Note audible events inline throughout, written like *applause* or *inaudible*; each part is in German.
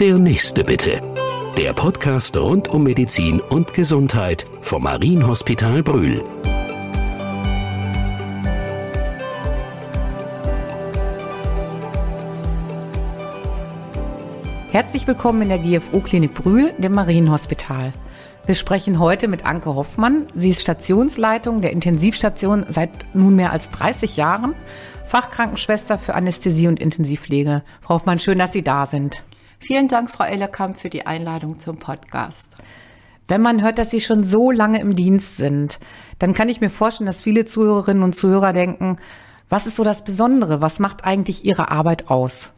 Der nächste bitte. Der Podcast rund um Medizin und Gesundheit vom Marienhospital Brühl. Herzlich willkommen in der GFO-Klinik Brühl, dem Marienhospital. Wir sprechen heute mit Anke Hoffmann. Sie ist Stationsleitung der Intensivstation seit nunmehr als 30 Jahren, Fachkrankenschwester für Anästhesie und Intensivpflege. Frau Hoffmann, schön, dass Sie da sind. Vielen Dank, Frau Ellerkamp, für die Einladung zum Podcast. Wenn man hört, dass Sie schon so lange im Dienst sind, dann kann ich mir vorstellen, dass viele Zuhörerinnen und Zuhörer denken, was ist so das Besondere? Was macht eigentlich Ihre Arbeit aus?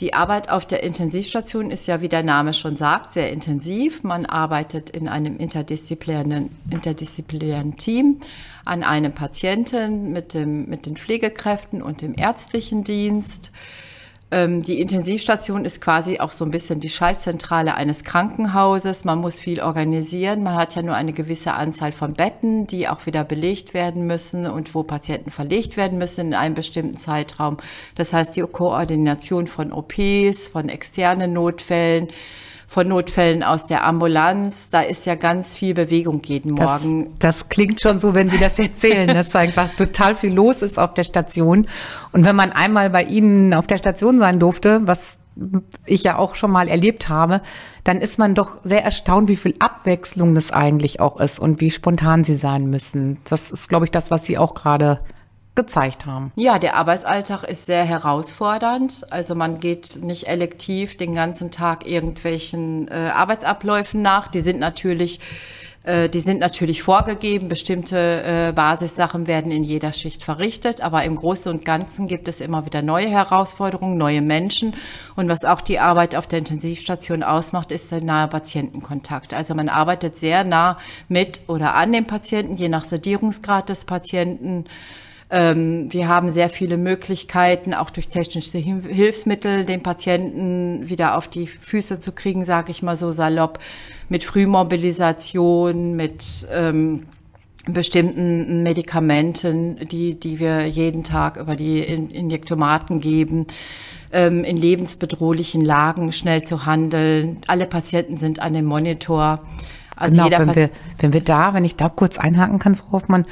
Die Arbeit auf der Intensivstation ist ja, wie der Name schon sagt, sehr intensiv. Man arbeitet in einem interdisziplinären, interdisziplinären Team an einem Patienten mit, dem, mit den Pflegekräften und dem ärztlichen Dienst. Ähm, die Intensivstation ist quasi auch so ein bisschen die Schaltzentrale eines Krankenhauses. Man muss viel organisieren. Man hat ja nur eine gewisse Anzahl von Betten, die auch wieder belegt werden müssen und wo Patienten verlegt werden müssen in einem bestimmten Zeitraum. Das heißt, die Koordination von OPs, von externen Notfällen, von Notfällen aus der Ambulanz. Da ist ja ganz viel Bewegung jeden Morgen. Das, das klingt schon so, wenn Sie das erzählen, dass einfach total viel los ist auf der Station. Und wenn man einmal bei Ihnen auf der Station sein durfte, was ich ja auch schon mal erlebt habe, dann ist man doch sehr erstaunt, wie viel Abwechslung das eigentlich auch ist und wie spontan sie sein müssen. Das ist, glaube ich, das, was Sie auch gerade gezeigt haben. Ja, der Arbeitsalltag ist sehr herausfordernd. Also man geht nicht elektiv den ganzen Tag irgendwelchen äh, Arbeitsabläufen nach. Die sind natürlich äh, die sind natürlich vorgegeben. Bestimmte äh, Basissachen werden in jeder Schicht verrichtet, aber im Großen und Ganzen gibt es immer wieder neue Herausforderungen, neue Menschen. Und was auch die Arbeit auf der Intensivstation ausmacht, ist der nahe Patientenkontakt. Also man arbeitet sehr nah mit oder an dem Patienten, je nach Sedierungsgrad des Patienten. Ähm, wir haben sehr viele Möglichkeiten, auch durch technische Hilfsmittel den Patienten wieder auf die Füße zu kriegen, sage ich mal so salopp, mit Frühmobilisation, mit ähm, bestimmten Medikamenten, die, die wir jeden Tag über die Injektomaten geben, ähm, in lebensbedrohlichen Lagen schnell zu handeln. Alle Patienten sind an dem Monitor. Also genau, wenn wir, wenn wir da, wenn ich da kurz einhaken kann, Frau Hoffmann,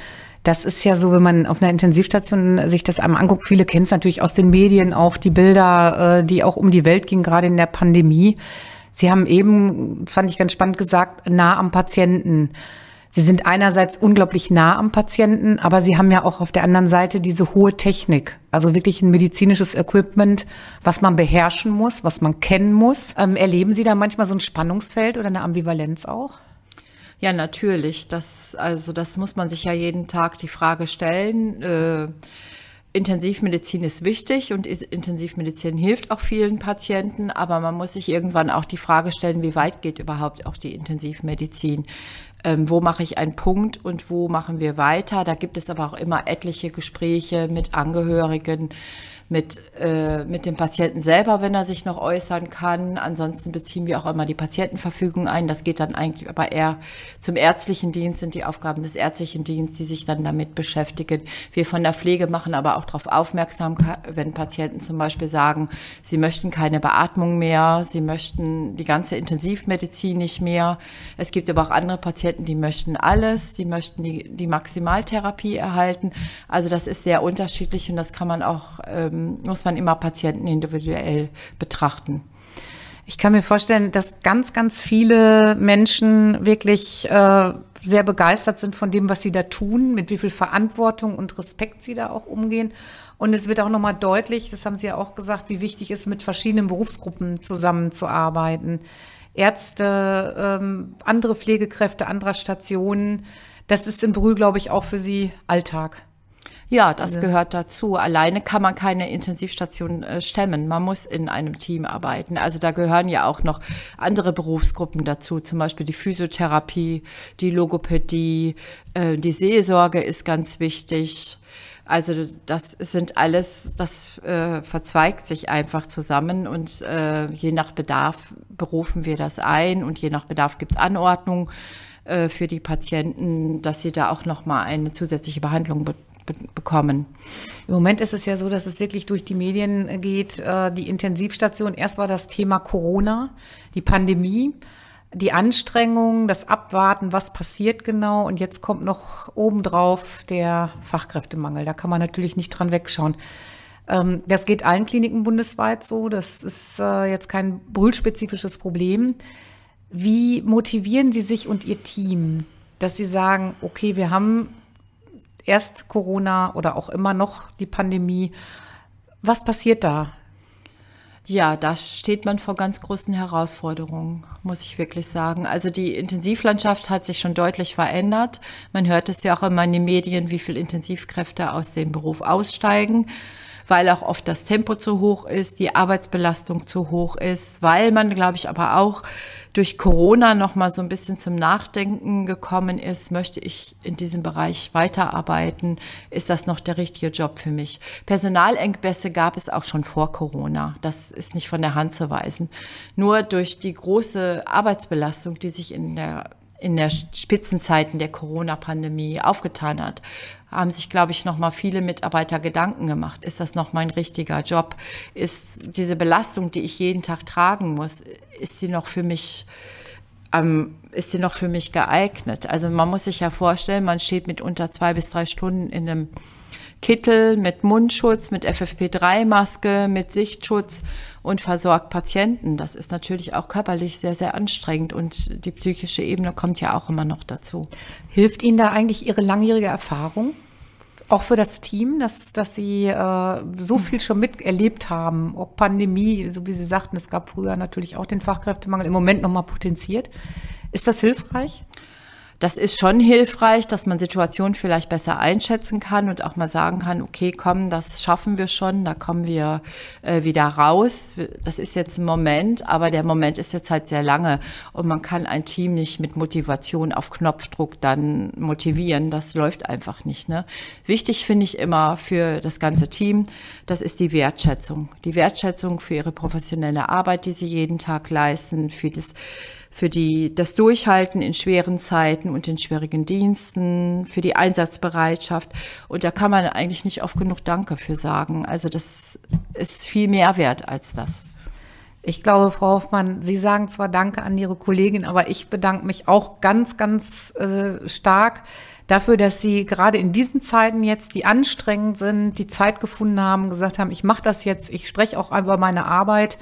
das ist ja so, wenn man auf einer Intensivstation sich das einmal anguckt. Viele kennen es natürlich aus den Medien auch, die Bilder, äh, die auch um die Welt gingen, gerade in der Pandemie. Sie haben eben, das fand ich ganz spannend gesagt, nah am Patienten. Sie sind einerseits unglaublich nah am Patienten, aber Sie haben ja auch auf der anderen Seite diese hohe Technik, also wirklich ein medizinisches Equipment, was man beherrschen muss, was man kennen muss. Ähm, erleben Sie da manchmal so ein Spannungsfeld oder eine Ambivalenz auch? Ja, natürlich. Das, also das muss man sich ja jeden Tag die Frage stellen. Äh, Intensivmedizin ist wichtig und Intensivmedizin hilft auch vielen Patienten, aber man muss sich irgendwann auch die Frage stellen, wie weit geht überhaupt auch die Intensivmedizin? Ähm, wo mache ich einen Punkt und wo machen wir weiter? Da gibt es aber auch immer etliche Gespräche mit Angehörigen mit, äh, mit dem Patienten selber, wenn er sich noch äußern kann. Ansonsten beziehen wir auch immer die Patientenverfügung ein. Das geht dann eigentlich aber eher zum ärztlichen Dienst, sind die Aufgaben des ärztlichen Dienstes, die sich dann damit beschäftigen. Wir von der Pflege machen aber auch darauf aufmerksam, wenn Patienten zum Beispiel sagen, sie möchten keine Beatmung mehr, sie möchten die ganze Intensivmedizin nicht mehr. Es gibt aber auch andere Patienten, die möchten alles, die möchten die, die Maximaltherapie erhalten. Also das ist sehr unterschiedlich und das kann man auch ähm, ähm, muss man immer Patienten individuell betrachten. Ich kann mir vorstellen, dass ganz, ganz viele Menschen wirklich äh, sehr begeistert sind von dem, was sie da tun, mit wie viel Verantwortung und Respekt sie da auch umgehen. Und es wird auch nochmal deutlich, das haben Sie ja auch gesagt, wie wichtig es ist, mit verschiedenen Berufsgruppen zusammenzuarbeiten. Ärzte, ähm, andere Pflegekräfte anderer Stationen. Das ist in Brühl, glaube ich, auch für Sie Alltag. Ja, das also. gehört dazu. Alleine kann man keine Intensivstation äh, stemmen. Man muss in einem Team arbeiten. Also da gehören ja auch noch andere Berufsgruppen dazu, zum Beispiel die Physiotherapie, die Logopädie, äh, die Seelsorge ist ganz wichtig. Also das sind alles, das äh, verzweigt sich einfach zusammen und äh, je nach Bedarf berufen wir das ein und je nach Bedarf gibt's Anordnungen äh, für die Patienten, dass sie da auch noch mal eine zusätzliche Behandlung be bekommen. Im Moment ist es ja so, dass es wirklich durch die Medien geht, äh, die Intensivstation. Erst war das Thema Corona, die Pandemie, die Anstrengung, das Abwarten, was passiert genau. Und jetzt kommt noch obendrauf der Fachkräftemangel. Da kann man natürlich nicht dran wegschauen. Ähm, das geht allen Kliniken bundesweit so. Das ist äh, jetzt kein brüllspezifisches Problem. Wie motivieren Sie sich und Ihr Team, dass Sie sagen, okay, wir haben erst Corona oder auch immer noch die Pandemie. Was passiert da? Ja, da steht man vor ganz großen Herausforderungen, muss ich wirklich sagen. Also die Intensivlandschaft hat sich schon deutlich verändert. Man hört es ja auch immer in den Medien, wie viele Intensivkräfte aus dem Beruf aussteigen weil auch oft das Tempo zu hoch ist, die Arbeitsbelastung zu hoch ist, weil man, glaube ich, aber auch durch Corona noch mal so ein bisschen zum Nachdenken gekommen ist, möchte ich in diesem Bereich weiterarbeiten? Ist das noch der richtige Job für mich? Personalengpässe gab es auch schon vor Corona. Das ist nicht von der Hand zu weisen. Nur durch die große Arbeitsbelastung, die sich in der in der Spitzenzeiten der Corona-Pandemie aufgetan hat, haben sich, glaube ich, noch mal viele Mitarbeiter Gedanken gemacht. Ist das noch mein richtiger Job? Ist diese Belastung, die ich jeden Tag tragen muss, ist sie noch für mich ähm, ist sie noch für mich geeignet? Also man muss sich ja vorstellen, man steht mit unter zwei bis drei Stunden in einem Kittel mit Mundschutz, mit FFP3-Maske, mit Sichtschutz und versorgt Patienten. Das ist natürlich auch körperlich sehr, sehr anstrengend und die psychische Ebene kommt ja auch immer noch dazu. Hilft Ihnen da eigentlich Ihre langjährige Erfahrung? Auch für das Team, dass, dass Sie äh, so viel schon miterlebt haben, ob Pandemie, so wie Sie sagten, es gab früher natürlich auch den Fachkräftemangel, im Moment nochmal potenziert. Ist das hilfreich? Das ist schon hilfreich, dass man Situationen vielleicht besser einschätzen kann und auch mal sagen kann, okay, komm, das schaffen wir schon, da kommen wir äh, wieder raus. Das ist jetzt ein Moment, aber der Moment ist jetzt halt sehr lange und man kann ein Team nicht mit Motivation auf Knopfdruck dann motivieren. Das läuft einfach nicht. Ne? Wichtig finde ich immer für das ganze Team, das ist die Wertschätzung. Die Wertschätzung für ihre professionelle Arbeit, die sie jeden Tag leisten, für das für die, das Durchhalten in schweren Zeiten und in schwierigen Diensten, für die Einsatzbereitschaft. Und da kann man eigentlich nicht oft genug Danke für sagen. Also das ist viel mehr wert als das. Ich glaube, Frau Hoffmann, Sie sagen zwar Danke an Ihre Kollegin, aber ich bedanke mich auch ganz, ganz äh, stark dafür, dass Sie gerade in diesen Zeiten jetzt, die anstrengend sind, die Zeit gefunden haben, gesagt haben, ich mache das jetzt, ich spreche auch über meine Arbeit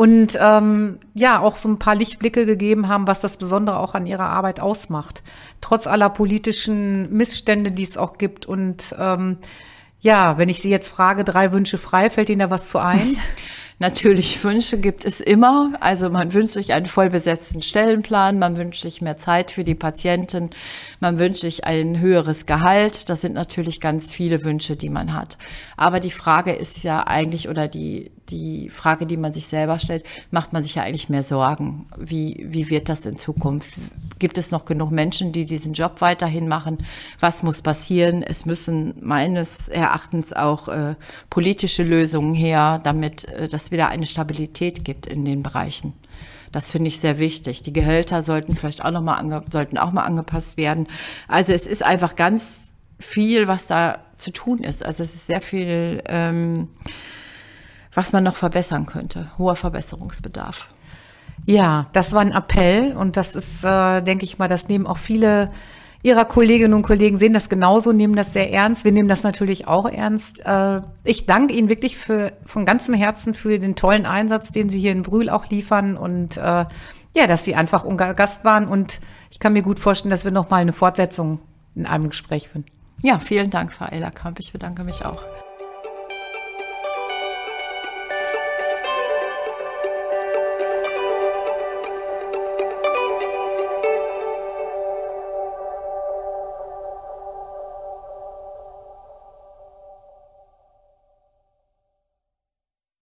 und ähm, ja, auch so ein paar Lichtblicke gegeben haben, was das Besondere auch an ihrer Arbeit ausmacht. Trotz aller politischen Missstände, die es auch gibt. Und ähm, ja, wenn ich Sie jetzt frage, drei Wünsche frei, fällt Ihnen da was zu ein? *laughs* *laughs* Natürlich, Wünsche gibt es immer. Also man wünscht sich einen vollbesetzten Stellenplan, man wünscht sich mehr Zeit für die Patienten, man wünscht sich ein höheres Gehalt. Das sind natürlich ganz viele Wünsche, die man hat. Aber die Frage ist ja eigentlich, oder die, die Frage, die man sich selber stellt, macht man sich ja eigentlich mehr Sorgen. Wie, wie wird das in Zukunft? Gibt es noch genug Menschen, die diesen Job weiterhin machen? Was muss passieren? Es müssen meines Erachtens auch äh, politische Lösungen her, damit äh, das wieder eine Stabilität gibt in den Bereichen. Das finde ich sehr wichtig. Die Gehälter sollten vielleicht auch noch mal ange sollten auch mal angepasst werden. Also es ist einfach ganz viel, was da zu tun ist. Also es ist sehr viel, ähm, was man noch verbessern könnte. Hoher Verbesserungsbedarf. Ja, das war ein Appell und das ist, äh, denke ich mal, das nehmen auch viele Ihrer Kolleginnen und Kollegen sehen das genauso, nehmen das sehr ernst. Wir nehmen das natürlich auch ernst. Äh, ich danke Ihnen wirklich für, von ganzem Herzen für den tollen Einsatz, den Sie hier in Brühl auch liefern und äh, ja, dass Sie einfach unser Gast waren. Und ich kann mir gut vorstellen, dass wir noch mal eine Fortsetzung in einem Gespräch finden. Ja, vielen Dank, Frau Ellerkamp. Ich bedanke mich auch.